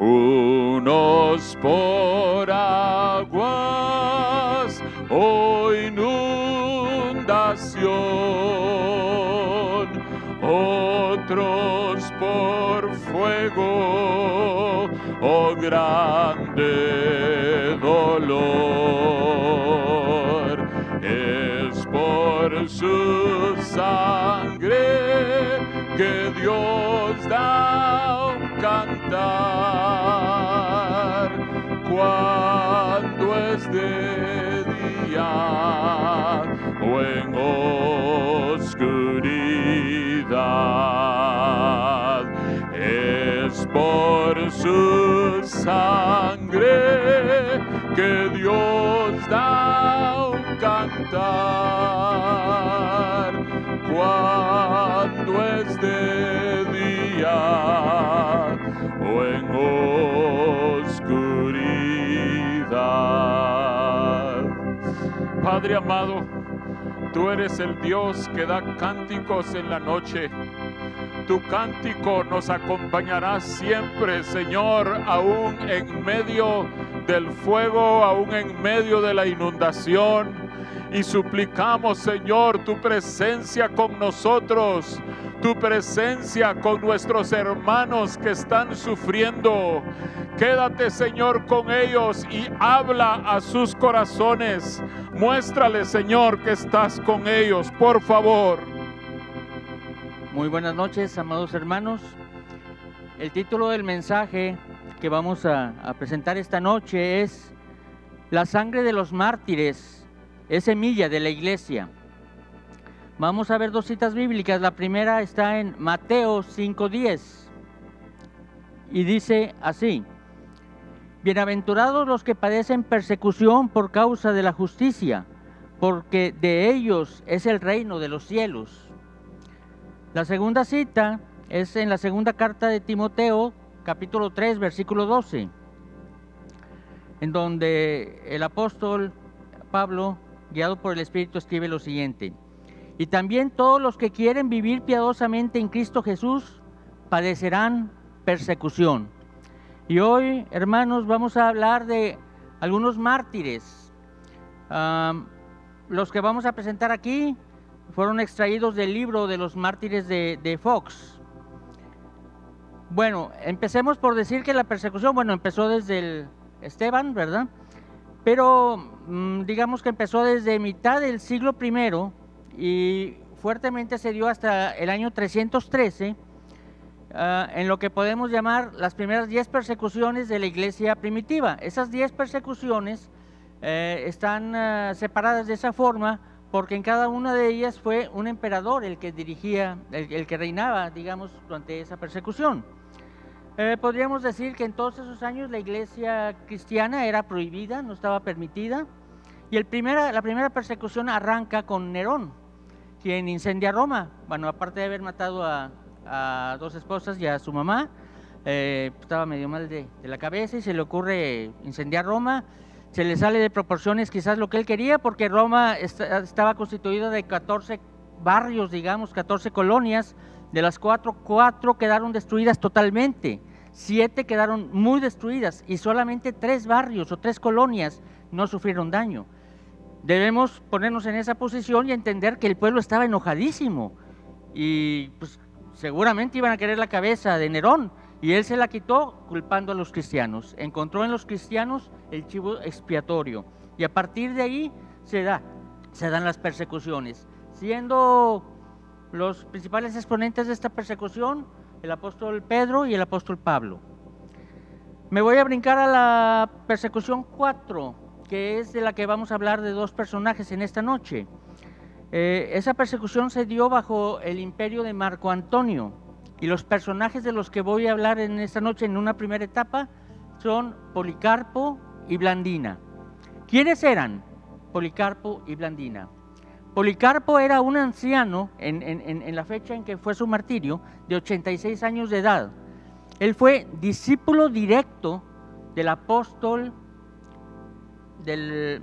unos por aguas o inundación, otros por fuego o grande dolor. Es por su sangre que Dios su sangre que Dios da un cantar cuando es de día o en oscuridad. Padre amado, tú eres el Dios que da cánticos en la noche. Tu cántico nos acompañará siempre, Señor, aún en medio del fuego, aún en medio de la inundación. Y suplicamos, Señor, tu presencia con nosotros, tu presencia con nuestros hermanos que están sufriendo. Quédate, Señor, con ellos y habla a sus corazones. Muéstrale, Señor, que estás con ellos, por favor. Muy buenas noches, amados hermanos. El título del mensaje que vamos a, presentar esta noche es La sangre de los mártires es semilla de la iglesia. Vamos a ver dos citas bíblicas. La primera está en Mateo 5:10 y dice así, Bienaventurados los que padecen persecución por causa de la justicia, porque de ellos es el reino de los cielos. La segunda cita es en la segunda carta de Timoteo, capítulo 3, versículo 12, en donde el apóstol Pablo, guiado por el Espíritu, escribe lo siguiente. Y también todos los que quieren vivir piadosamente en Cristo Jesús padecerán persecución. Y hoy, hermanos, vamos a hablar de algunos mártires. Los que vamos a presentar aquí fueron extraídos del libro de los mártires de, Fox. Bueno, empecemos por decir que la persecución, bueno, empezó desde el Esteban, ¿verdad? Pero mmm, digamos que empezó desde mitad del siglo I y fuertemente se dio hasta el año 313, uh, en lo que podemos llamar las primeras 10 persecuciones de la iglesia primitiva. Esas 10 persecuciones eh, están uh, separadas de esa forma porque en cada una de ellas fue un emperador el que dirigía, el, que reinaba, digamos, durante esa persecución. Eh, podríamos decir que en todos esos años la iglesia cristiana era prohibida, no estaba permitida, y la primera persecución arranca con Nerón, quien incendia Roma. Bueno, aparte de haber matado a, a dos esposas y a su mamá, eh, estaba medio mal de, de la cabeza y se le ocurre incendiar Roma se le sale de proporciones quizás lo que él quería, porque Roma estaba constituida de 14 barrios, digamos, 14 colonias, de las cuatro, cuatro quedaron destruidas totalmente, siete quedaron muy destruidas y solamente tres barrios o tres colonias no sufrieron daño. Debemos ponernos en esa posición y entender que el pueblo estaba enojadísimo y pues, seguramente iban a querer la cabeza de Nerón, y él se la quitó culpando a los cristianos. Encontró en los cristianos el chivo expiatorio. Y a partir de ahí se, da, se dan las persecuciones. Siendo los principales exponentes de esta persecución el apóstol Pedro y el apóstol Pablo. Me voy a brincar a la persecución 4, que es de la que vamos a hablar de dos personajes en esta noche. Eh, esa persecución se dio bajo el imperio de Marco Antonio. Y los personajes de los que voy a hablar en esta noche en una primera etapa son Policarpo y Blandina. ¿Quiénes eran Policarpo y Blandina? Policarpo era un anciano en, en, en, la fecha en que fue su martirio, de 86 años de edad. Él fue discípulo directo del apóstol, del,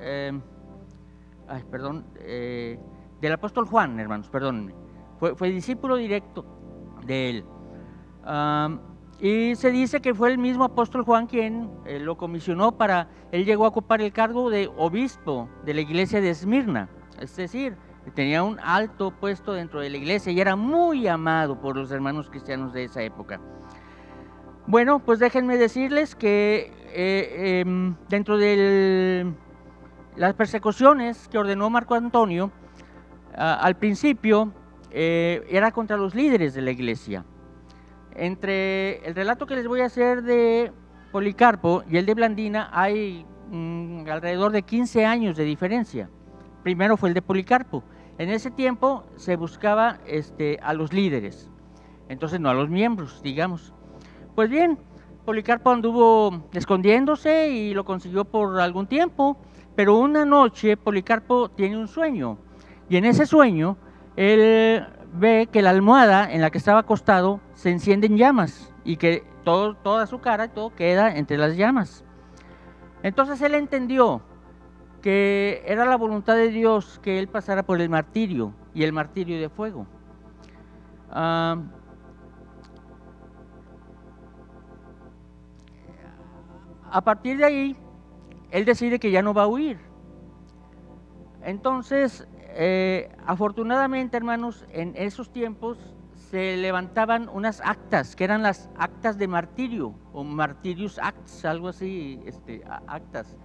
eh, perdón, eh, del apóstol Juan, hermanos, perdónenme. Fue, fue discípulo directo de él. Y se dice que fue el mismo apóstol Juan quien eh, lo comisionó para, él llegó a ocupar el cargo de obispo de la iglesia de Esmirna, es decir, tenía un alto puesto dentro de la iglesia y era muy amado por los hermanos cristianos de esa época. Bueno, pues déjenme decirles que eh, em, dentro de las persecuciones que ordenó Marco Antonio, al principio eh, era contra los líderes de la iglesia. Entre el relato que les voy a hacer de Policarpo y el de Blandina hay mm, alrededor de 15 años de diferencia. Primero fue el de Policarpo. En ese tiempo se buscaba este, a los líderes, entonces no a los miembros, digamos. Pues bien, Policarpo anduvo escondiéndose y lo consiguió por algún tiempo, pero una noche Policarpo tiene un sueño y en ese sueño él ve que la almohada en la que estaba acostado se enciende en llamas y que todo, toda su cara, todo queda entre las llamas. Entonces él entendió que era la voluntad de Dios que él pasara por el martirio y el martirio de fuego. Ah, a partir de ahí, él decide que ya no va a huir. Entonces, eh, afortunadamente, hermanos, en esos tiempos se levantaban unas actas, que eran las actas de martirio, o martirius acts, algo así, este, actas.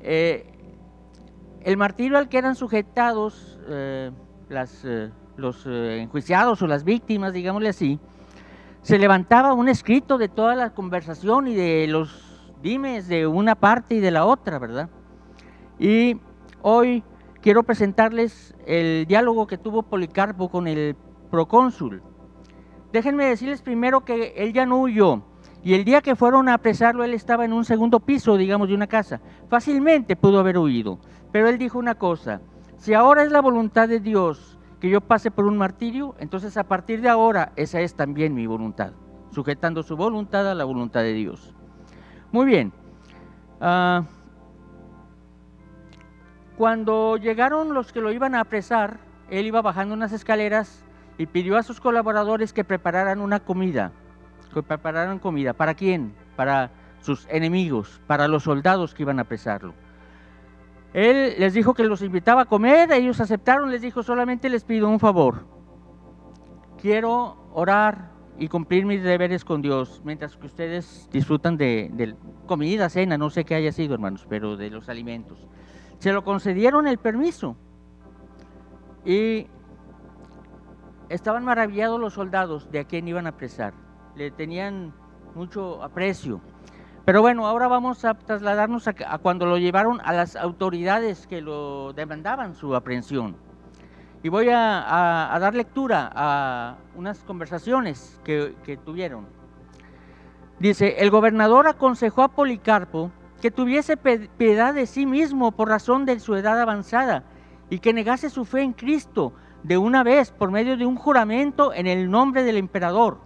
Eh, el martirio al que eran sujetados eh, eh, los enjuiciados o las víctimas, digámosle así, se levantaba un escrito de toda la conversación y de los dimes de una parte y de la otra, ¿verdad? Y hoy quiero presentarles el diálogo que tuvo Policarpo con el procónsul. Déjenme decirles primero que él ya no huyó. Y el día que fueron a apresarlo, él estaba en un segundo piso, digamos, de una casa. Fácilmente pudo haber huido. Pero él dijo una cosa, si ahora es la voluntad de Dios que yo pase por un martirio, entonces a partir de ahora esa es también mi voluntad, sujetando su voluntad a la voluntad de Dios. Muy bien. Ah, cuando llegaron los que lo iban a apresar, él iba bajando unas escaleras y pidió a sus colaboradores que prepararan una comida. Que prepararan comida. ¿Para quién? Para sus enemigos, para los soldados que iban a apresarlo. Él les dijo que los invitaba a comer, ellos aceptaron, les dijo, solamente les pido un favor. Quiero orar y cumplir mis deberes con Dios, mientras que ustedes disfrutan de, comida, cena, no sé qué haya sido, hermanos, pero de los alimentos. Se lo concedieron el permiso. Y estaban maravillados los soldados de a quién iban a apresar. Le tenían mucho aprecio. Pero bueno, ahora vamos a trasladarnos a, cuando lo llevaron a las autoridades que lo demandaban su aprehensión. Y voy a, dar lectura a unas conversaciones que tuvieron. Dice, el gobernador aconsejó a Policarpo que tuviese piedad de sí mismo por razón de su edad avanzada y que negase su fe en Cristo de una vez por medio de un juramento en el nombre del emperador.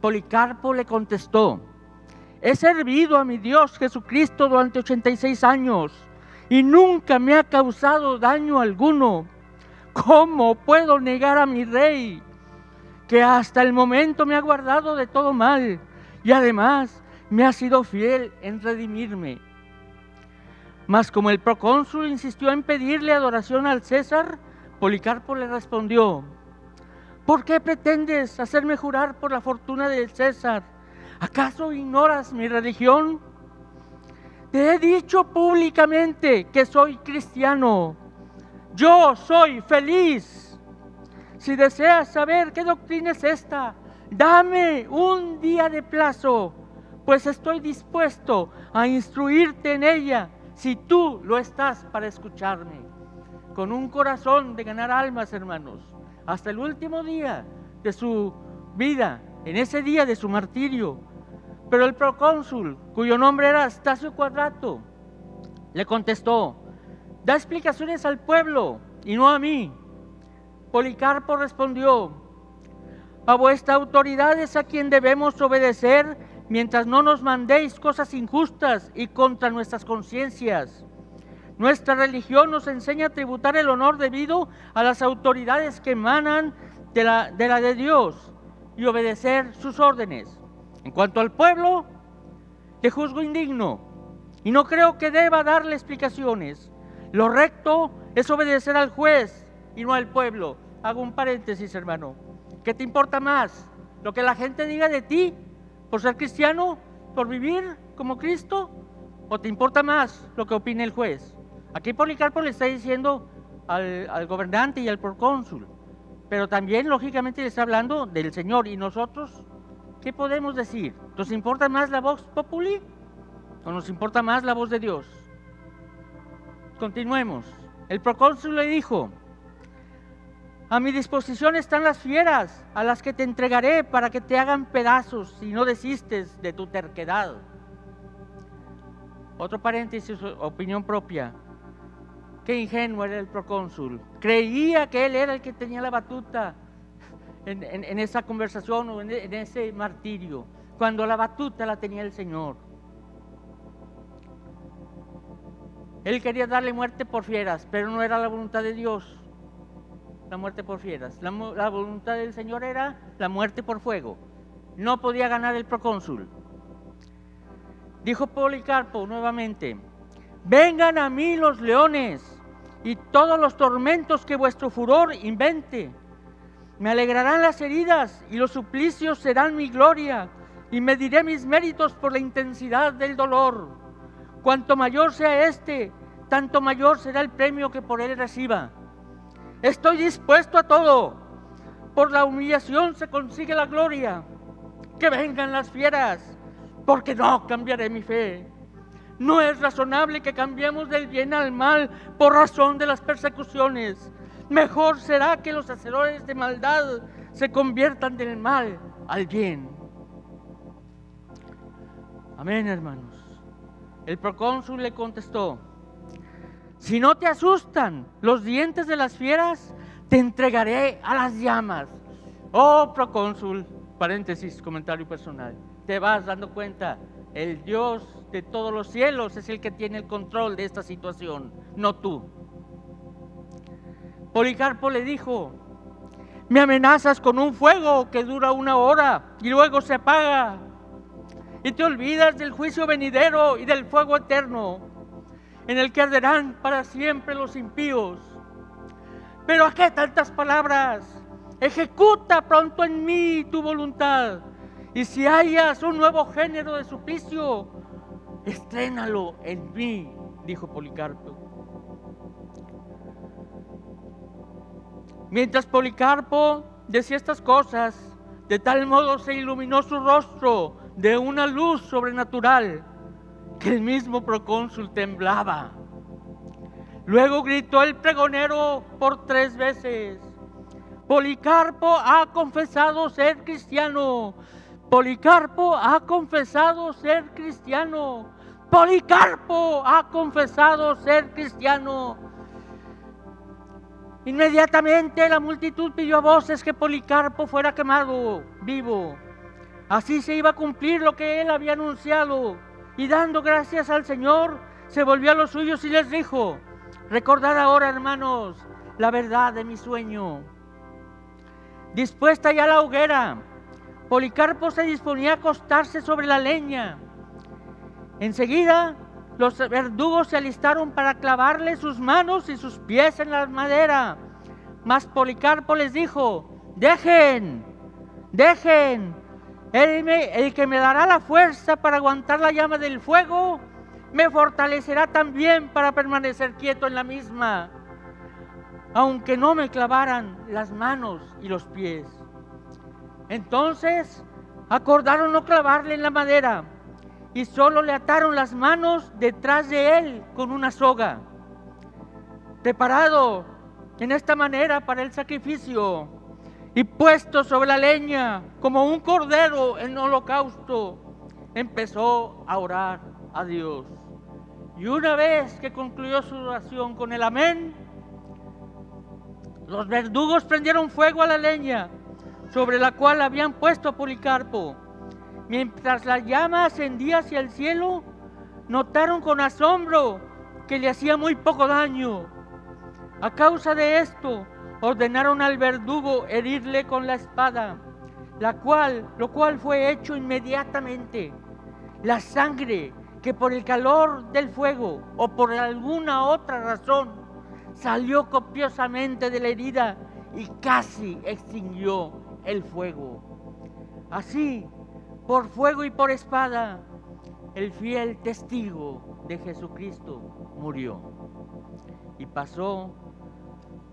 Policarpo le contestó, He servido a mi Dios Jesucristo durante 86 años y nunca me ha causado daño alguno. ¿Cómo puedo negar a mi rey que hasta el momento me ha guardado de todo mal y además me ha sido fiel en redimirme? Mas como el procónsul insistió en pedirle adoración al César, Policarpo le respondió, ¿por qué pretendes hacerme jurar por la fortuna del César? ¿Acaso ignoras mi religión? Te he dicho públicamente que soy cristiano. Yo soy feliz. Si deseas saber qué doctrina es esta, dame un día de plazo, pues estoy dispuesto a instruirte en ella si tú lo estás para escucharme. Con un corazón de ganar almas, hermanos, hasta el último día de su vida, en ese día de su martirio. Pero el procónsul, cuyo nombre era Stasio Cuadrato, le contestó, da explicaciones al pueblo y no a mí. Policarpo respondió, a vuestra autoridad es a quien debemos obedecer mientras no nos mandéis cosas injustas y contra nuestras conciencias. Nuestra religión nos enseña a tributar el honor debido a las autoridades que emanan de la, de la de Dios y obedecer sus órdenes. En cuanto al pueblo, te juzgo indigno y no creo que deba darle explicaciones. Lo recto es obedecer al juez y no al pueblo. Hago un paréntesis, hermano. ¿Qué te importa más? ¿Lo que la gente diga de ti por ser cristiano, por vivir como Cristo? ¿O te importa más lo que opine el juez? Aquí Policarpo le está diciendo al, al gobernante y al procónsul, pero también lógicamente le está hablando del Señor. ¿Y nosotros qué podemos decir? ¿Nos importa más la voz populi o nos importa más la voz de Dios? Continuemos. El procónsul le dijo, a mi disposición están las fieras, a las que te entregaré para que te hagan pedazos si no desistes de tu terquedad. Otro paréntesis, opinión propia. Qué ingenuo era el procónsul. Creía que él era el que tenía la batuta en, esa conversación o en, en ese martirio, cuando la batuta la tenía el Señor. Él quería darle muerte por fieras, pero no era la voluntad de Dios la muerte por fieras. La, voluntad del Señor era la muerte por fuego. No podía ganar el procónsul. Dijo Policarpo nuevamente, vengan a mí los leones y todos los tormentos que vuestro furor invente. Me alegrarán las heridas y los suplicios serán mi gloria y mediré mis méritos por la intensidad del dolor. Cuanto mayor sea este, tanto mayor será el premio que por él reciba. Estoy dispuesto a todo. Por la humillación se consigue la gloria. Que vengan las fieras, porque no cambiaré mi fe. No es razonable que cambiemos del bien al mal por razón de las persecuciones. Mejor será que los hacedores de maldad se conviertan del mal al bien. Amén, hermanos. El procónsul le contestó, si no te asustan los dientes de las fieras, te entregaré a las llamas. Oh, procónsul, paréntesis, comentario personal. Te vas dando cuenta, el Dios de todos los cielos es el que tiene el control de esta situación, no tú. Policarpo le dijo, me amenazas con un fuego que dura una hora y luego se apaga. Y te olvidas del juicio venidero y del fuego eterno en el que arderán para siempre los impíos. Pero ¿a qué tantas palabras? Ejecuta pronto en mí tu voluntad. Y si hayas un nuevo género de suplicio, estrénalo en mí, dijo Policarpo. Mientras Policarpo decía estas cosas, de tal modo se iluminó su rostro de una luz sobrenatural que el mismo procónsul temblaba. Luego gritó el pregonero por tres veces, Policarpo ha confesado ser cristiano, Policarpo ha confesado ser cristiano, Policarpo ha confesado ser cristiano. Inmediatamente la multitud pidió a voces que Policarpo fuera quemado vivo. Así se iba a cumplir lo que él había anunciado y dando gracias al Señor, se volvió a los suyos y les dijo, recordad ahora, hermanos, la verdad de mi sueño. Dispuesta ya la hoguera, Policarpo se disponía a acostarse sobre la leña. Enseguida, los verdugos se alistaron para clavarle sus manos y sus pies en la madera. Mas Policarpo les dijo, dejen, dejen, el que me dará la fuerza para aguantar la llama del fuego, me fortalecerá también para permanecer quieto en la misma, aunque no me clavaran las manos y los pies. Entonces acordaron no clavarle en la madera y solo le ataron las manos detrás de él con una soga. Preparado en esta manera para el sacrificio, y puesto sobre la leña como un cordero en holocausto, empezó a orar a Dios. Y una vez que concluyó su oración con el amén, los verdugos prendieron fuego a la leña sobre la cual habían puesto a Policarpo. Mientras la llama ascendía hacia el cielo, notaron con asombro que le hacía muy poco daño. A causa de esto, ordenaron al verdugo herirle con la espada. la cual, lo cual fue hecho inmediatamente. La sangre que por el calor del fuego o por alguna otra razón salió copiosamente de la herida y casi extinguió el fuego. Así, por fuego y por espada, el fiel testigo de Jesucristo murió y pasó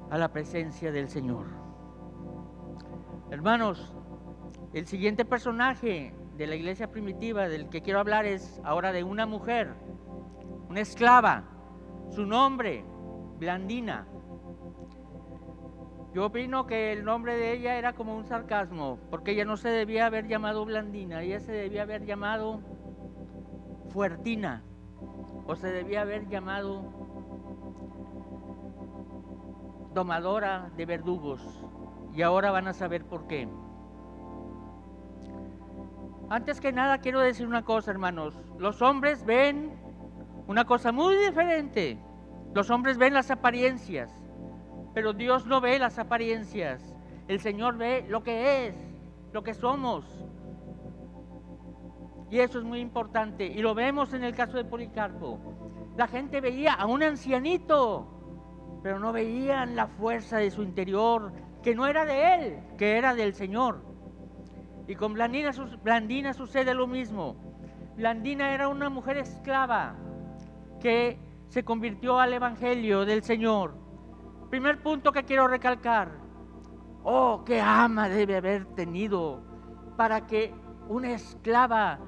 a la presencia del Señor. Hermanos, el siguiente personaje de la iglesia primitiva del que quiero hablar es ahora de una mujer, una esclava, su nombre, Blandina. Yo opino que el nombre de ella era como un sarcasmo, porque ella no se debía haber llamado Blandina, ella se debía haber llamado Fuertina, o se debía haber llamado domadora de verdugos. Y ahora van a saber por qué. Antes que nada quiero decir una cosa, hermanos. Los hombres ven una cosa muy diferente. Los hombres ven las apariencias, pero Dios no ve las apariencias. El Señor ve lo que es, lo que somos. Y eso es muy importante. Y lo vemos en el caso de Policarpo. La gente veía a un ancianito, pero no veían la fuerza de su interior, que no era de él, que era del Señor. Y con Blandina, Blandina sucede lo mismo. Blandina era una mujer esclava que se convirtió al Evangelio del Señor. Primer punto que quiero recalcar. Oh, qué ama debe haber tenido para que una esclava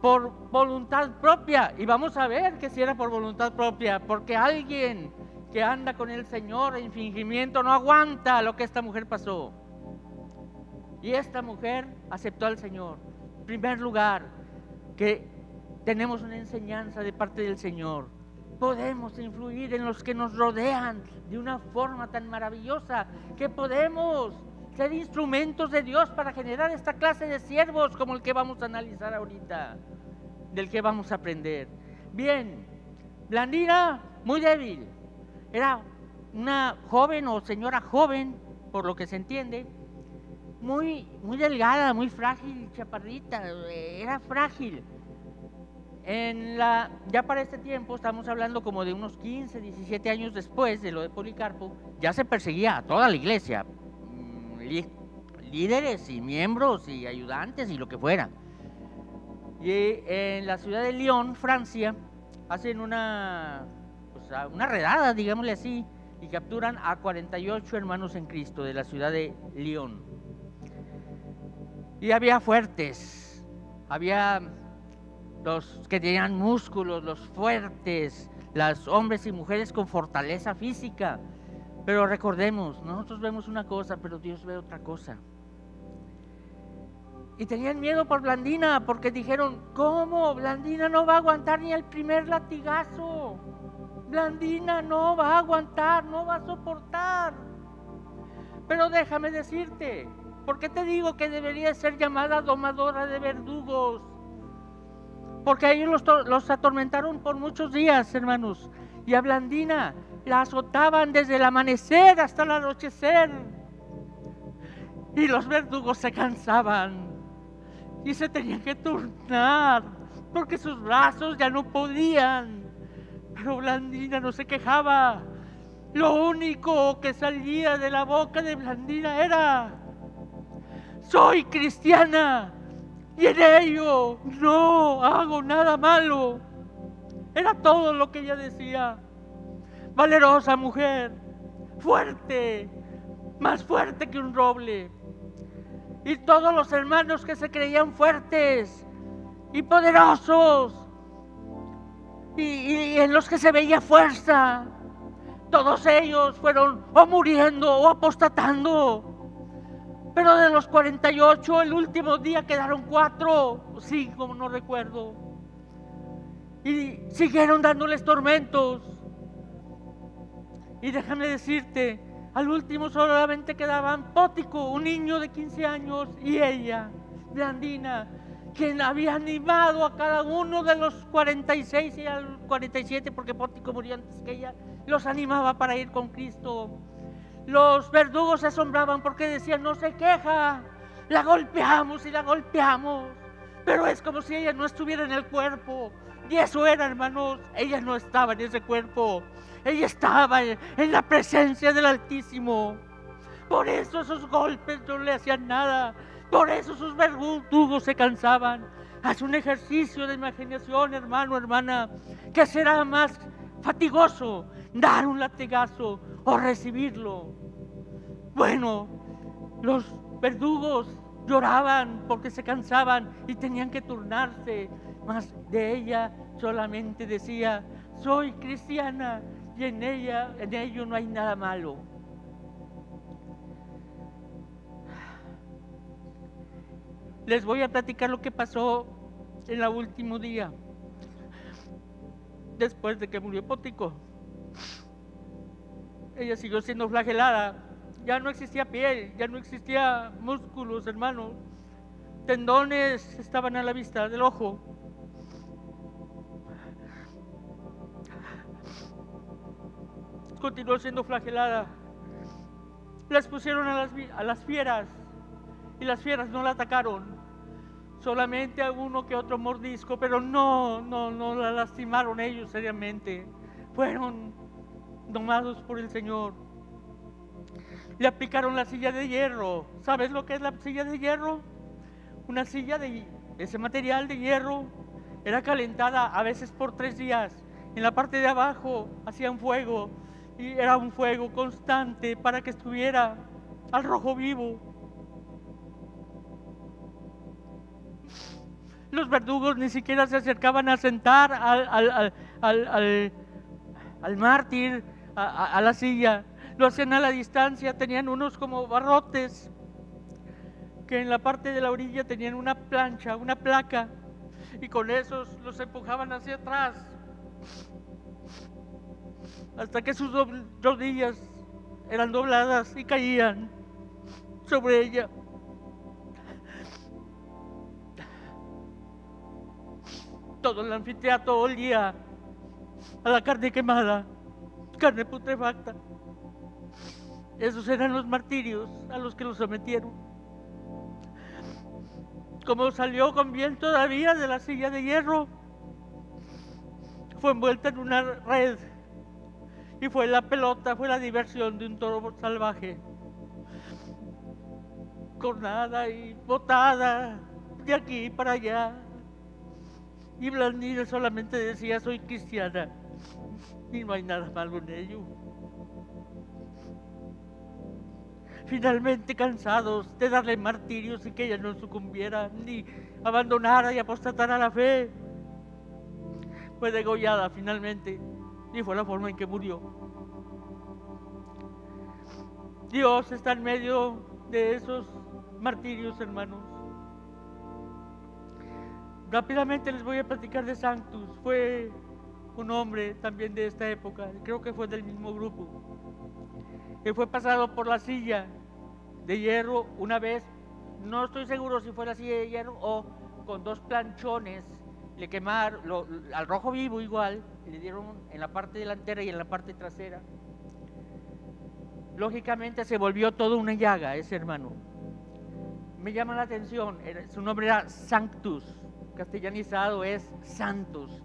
por voluntad propia, y vamos a ver que si era por voluntad propia, porque alguien que anda con el Señor en fingimiento no aguanta lo que esta mujer pasó. Y esta mujer aceptó al Señor. En primer lugar, que tenemos una enseñanza de parte del Señor. Podemos influir en los que nos rodean de una forma tan maravillosa que podemos ser instrumentos de Dios para generar esta clase de siervos como el que vamos a analizar ahorita, del que vamos a aprender. Bien, Blandina, muy débil, era una joven o señora joven, por lo que se entiende, muy, muy delgada, muy frágil, chaparrita, era frágil. Ya para este tiempo, estamos hablando como de unos 15, 17 años después de lo de Policarpo, ya se perseguía a toda la iglesia, mm, líderes y miembros y ayudantes y lo que fuera. Y en la ciudad de Lyon, Francia, hacen una, una redada, digámosle así, y capturan a 48 hermanos en Cristo de la ciudad de Lyon. Y había fuertes, había los que tenían músculos, los fuertes, las hombres y mujeres con fortaleza física. Pero recordemos, nosotros vemos una cosa, pero Dios ve otra cosa. Y tenían miedo por Blandina, porque dijeron, ¿cómo? Blandina no va a aguantar ni el primer latigazo. Blandina no va a aguantar, no va a soportar. Pero déjame decirte, ¿Por qué te digo que debería ser llamada domadora de verdugos? Porque ellos los, los atormentaron por muchos días, hermanos. Y a Blandina la azotaban desde el amanecer hasta el anochecer. Y los verdugos se cansaban y se tenían que turnar porque sus brazos ya no podían. Pero Blandina no se quejaba. Lo único que salía de la boca de Blandina era, soy cristiana y en ello no hago nada malo. Era todo lo que ella decía. Valerosa mujer, fuerte, más fuerte que un roble. Y todos los hermanos que se creían fuertes y poderosos y, en los que se veía fuerza, todos ellos fueron o muriendo o apostatando. Pero de los 48, el último día quedaron cuatro, cinco, no recuerdo. Y siguieron dándoles tormentos. Y déjame decirte, al último solamente quedaban Pótico, un niño de 15 años, y ella, Blandina, quien había animado a cada uno de los 46 y al 47, porque Pótico murió antes que ella, los animaba para ir con Cristo. Los verdugos se asombraban porque decían, no se queja, La golpeamos y la golpeamos, pero es como si ella no estuviera en el cuerpo. Y eso era, hermanos, ella no estaba en ese cuerpo, ella estaba en la presencia del Altísimo. Por eso esos golpes no le hacían nada, por eso sus verdugos se cansaban. Haz un ejercicio de imaginación, hermano, hermana, que será más fatigoso dar un latigazo o recibirlo. Bueno, los verdugos lloraban porque se cansaban y tenían que turnarse, mas de ella solamente decía, soy cristiana y en ella, en ello no hay nada malo. Les voy a platicar lo que pasó en el último día, después de que murió Pótico. Ella siguió siendo flagelada. Ya no existía piel, ya no existía músculos, hermanos. Tendones estaban a la vista del ojo. Continuó siendo flagelada. Las pusieron a las, a las fieras y las fieras no la atacaron. Solamente alguno que otro mordisco, pero no, no, no la lastimaron ellos seriamente. Fueron domados por el Señor. Le aplicaron la silla de hierro. ¿Sabes lo que es la silla de hierro? Una silla de ese material de hierro era calentada a veces por tres días. En la parte de abajo hacían fuego y era un fuego constante para que estuviera al rojo vivo. Los verdugos ni siquiera se acercaban a sentar al, al mártir a, la silla, lo hacían a la distancia, tenían unos como barrotes que en la parte de la orilla tenían una plancha, una placa, y con esos los empujaban hacia atrás, hasta que sus rodillas eran dobladas y caían sobre ella. Todo el anfiteatro olía a la carne quemada carne putrefacta. Esos eran los martirios a los que los sometieron. Como salió con bien todavía de la silla de hierro, fue envuelta en una red y fue la pelota, fue la diversión de un toro salvaje. Cornada y botada de aquí para allá. Y Blandina solamente decía, soy cristiana y no hay nada malo en ello. Finalmente cansados de darle martirios y que ella no sucumbiera ni abandonara y apostatara la fe, fue degollada finalmente y fue la forma en que murió. Dios está en medio de esos martirios, hermanos. Rápidamente les voy a platicar de Sanctus. Fue un hombre también de esta época, creo que fue del mismo grupo, que fue pasado por la silla de hierro una vez, no estoy seguro si fue la silla de hierro o con dos planchones, le quemaron al rojo vivo igual, le dieron en la parte delantera y en la parte trasera. Lógicamente se volvió todo una llaga ese hermano. Me llama la atención, su nombre era Sanctus, castellanizado es Santos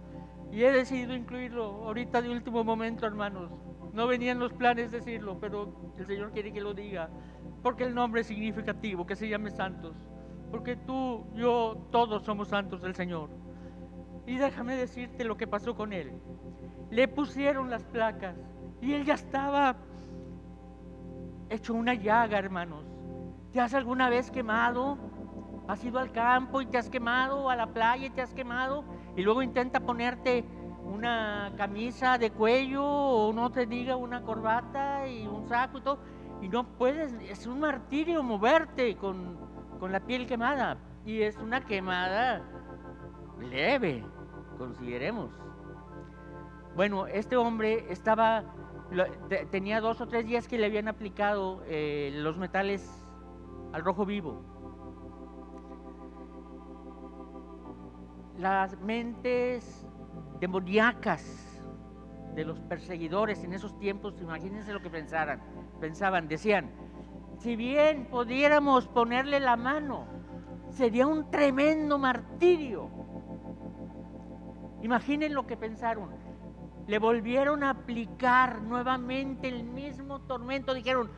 y he decidido incluirlo ahorita de último momento, hermanos. No venían los planes decirlo, pero el Señor quiere que lo diga. Porque el nombre es significativo, que se llame santos. Porque tú, yo, todos somos santos del Señor. Y déjame decirte lo que pasó con él. Le pusieron las placas y él ya estaba hecho una llaga, hermanos. ¿Te has alguna vez quemado? ¿Has ido al campo y te has quemado? ¿A la playa y te has quemado? y luego intenta ponerte una camisa de cuello o no te diga una corbata y un saco y todo, y no puedes, es un martirio moverte con, con la piel quemada y es una quemada leve, consideremos. Bueno, este hombre estaba, tenía dos o tres días que le habían aplicado eh, los metales al rojo vivo las mentes demoníacas de los perseguidores en esos tiempos, imagínense lo que pensaran, pensaban, decían, si bien pudiéramos ponerle la mano, sería un tremendo martirio. Imaginen lo que pensaron. Le volvieron a aplicar nuevamente el mismo tormento. Dijeron,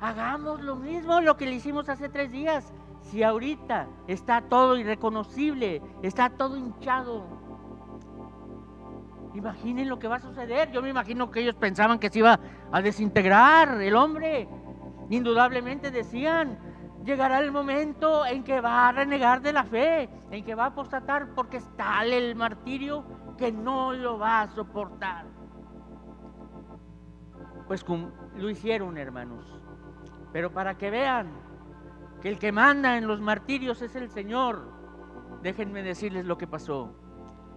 hagamos lo mismo lo que le hicimos hace tres días. Si ahorita está todo irreconocible, está todo hinchado. Imaginen lo que va a suceder. Yo me imagino que ellos pensaban que se iba a desintegrar el hombre. Indudablemente decían, llegará el momento en que va a renegar de la fe, en que va a apostatar porque es tal el martirio que no lo va a soportar. Pues lo hicieron, hermanos. Pero para que vean que el que manda en los martirios es el Señor, déjenme decirles lo que pasó.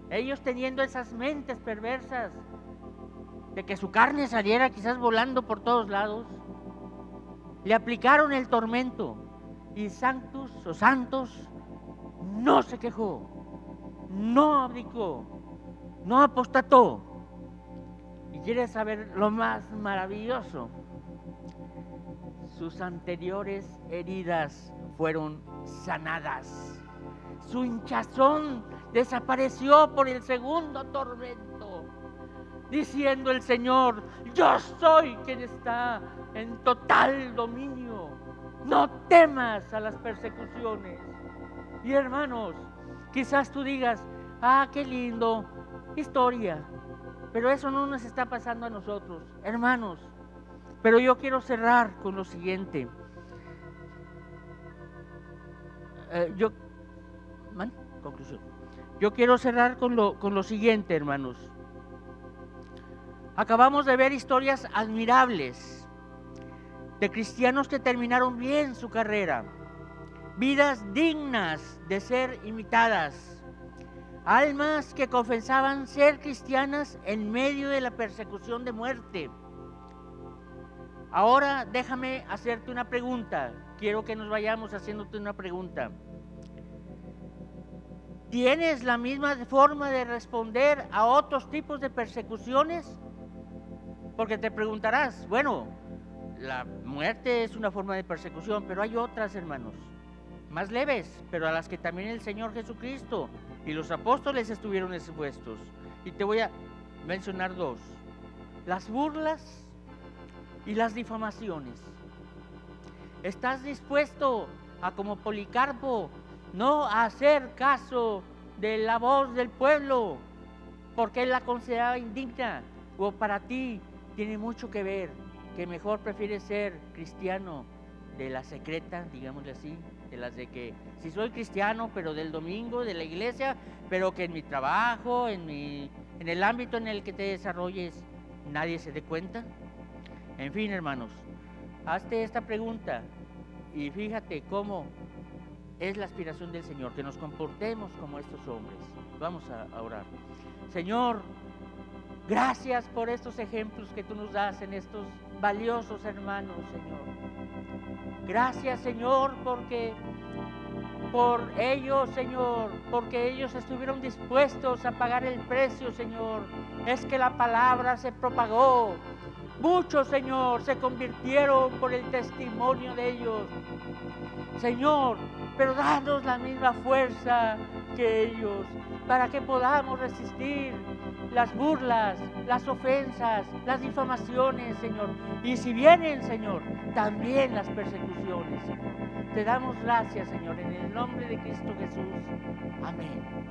Ellos teniendo esas mentes perversas de que su carne saliera quizás volando por todos lados, le aplicaron el tormento y Sanctus o Santos no se quejó, no abdicó, no apostató. Y quiere saber lo más maravilloso. Sus anteriores heridas fueron sanadas. Su hinchazón desapareció por el segundo tormento. Diciendo el Señor, yo soy quien está en total dominio. No temas a las persecuciones. Y hermanos, quizás tú digas, ah, qué lindo, historia. Pero eso no nos está pasando a nosotros, hermanos. Pero yo quiero cerrar con lo siguiente. Eh, yo, conclusión. Yo quiero cerrar con lo, con lo siguiente, hermanos. Acabamos de ver historias admirables de cristianos que terminaron bien su carrera, vidas dignas de ser imitadas, almas que confesaban ser cristianas en medio de la persecución de muerte. Ahora déjame hacerte una pregunta, quiero que nos vayamos haciéndote una pregunta. ¿Tienes la misma forma de responder a otros tipos de persecuciones? Porque te preguntarás, bueno, la muerte es una forma de persecución, pero hay otras, hermanos, más leves, pero a las que también el Señor Jesucristo y los apóstoles estuvieron expuestos. Y te voy a mencionar dos, las burlas y las difamaciones. ¿Estás dispuesto a, como Policarpo, no hacer caso de la voz del pueblo porque él la consideraba indigna o para ti tiene mucho que ver que mejor prefiere ser cristiano de la secreta, digámosle así, de las de que si soy cristiano, pero del domingo, de la iglesia, pero que en mi trabajo, en, mi, en el ámbito en el que te desarrolles, nadie se dé cuenta. En fin, hermanos, hazte esta pregunta y fíjate cómo es la aspiración del Señor, que nos comportemos como estos hombres. Vamos a orar. Señor, Gracias por estos ejemplos que tú nos das en estos valiosos hermanos, Señor. Gracias, Señor, porque por ellos, Señor, porque ellos estuvieron dispuestos a pagar el precio, Señor. Es que la palabra se propagó. Muchos, Señor, se convirtieron por el testimonio de ellos. Señor, pero danos la misma fuerza que ellos para que podamos resistir las burlas, las ofensas, las difamaciones, Señor. Y si vienen, Señor, también las persecuciones, Te damos gracias, Señor, en el nombre de Cristo Jesús. Amén.